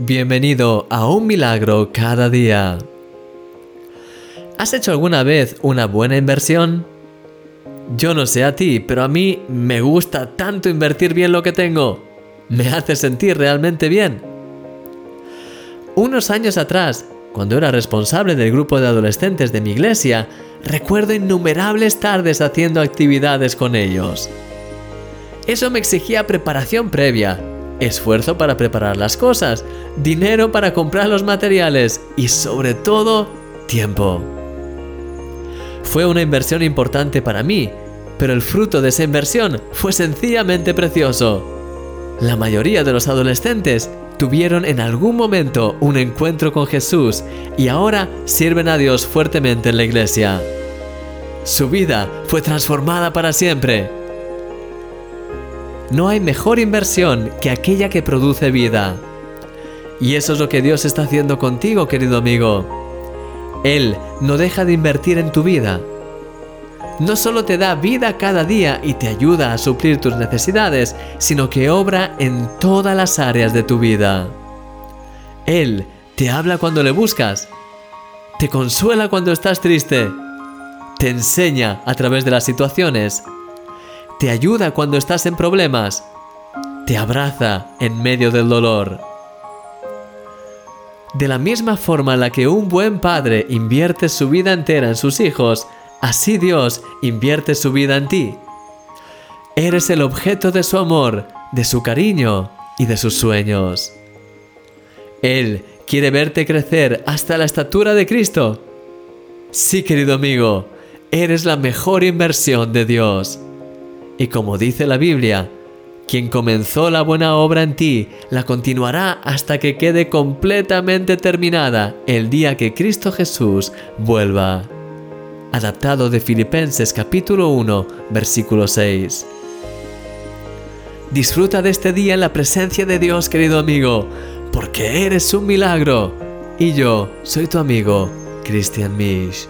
Bienvenido a un milagro cada día. ¿Has hecho alguna vez una buena inversión? Yo no sé a ti, pero a mí me gusta tanto invertir bien lo que tengo. Me hace sentir realmente bien. Unos años atrás, cuando era responsable del grupo de adolescentes de mi iglesia, recuerdo innumerables tardes haciendo actividades con ellos. Eso me exigía preparación previa, esfuerzo para preparar las cosas, dinero para comprar los materiales y sobre todo tiempo. Fue una inversión importante para mí, pero el fruto de esa inversión fue sencillamente precioso. La mayoría de los adolescentes tuvieron en algún momento un encuentro con Jesús y ahora sirven a Dios fuertemente en la iglesia. Su vida fue transformada para siempre. No hay mejor inversión que aquella que produce vida. Y eso es lo que Dios está haciendo contigo, querido amigo. Él no deja de invertir en tu vida. No solo te da vida cada día y te ayuda a suplir tus necesidades, sino que obra en todas las áreas de tu vida. Él te habla cuando le buscas, te consuela cuando estás triste, te enseña a través de las situaciones te ayuda cuando estás en problemas, te abraza en medio del dolor. De la misma forma en la que un buen padre invierte su vida entera en sus hijos, así Dios invierte su vida en ti. Eres el objeto de su amor, de su cariño y de sus sueños. Él quiere verte crecer hasta la estatura de Cristo. Sí, querido amigo, eres la mejor inversión de Dios. Y como dice la Biblia, quien comenzó la buena obra en ti, la continuará hasta que quede completamente terminada el día que Cristo Jesús vuelva. Adaptado de Filipenses capítulo 1, versículo 6. Disfruta de este día en la presencia de Dios, querido amigo, porque eres un milagro. Y yo soy tu amigo, Christian Misch.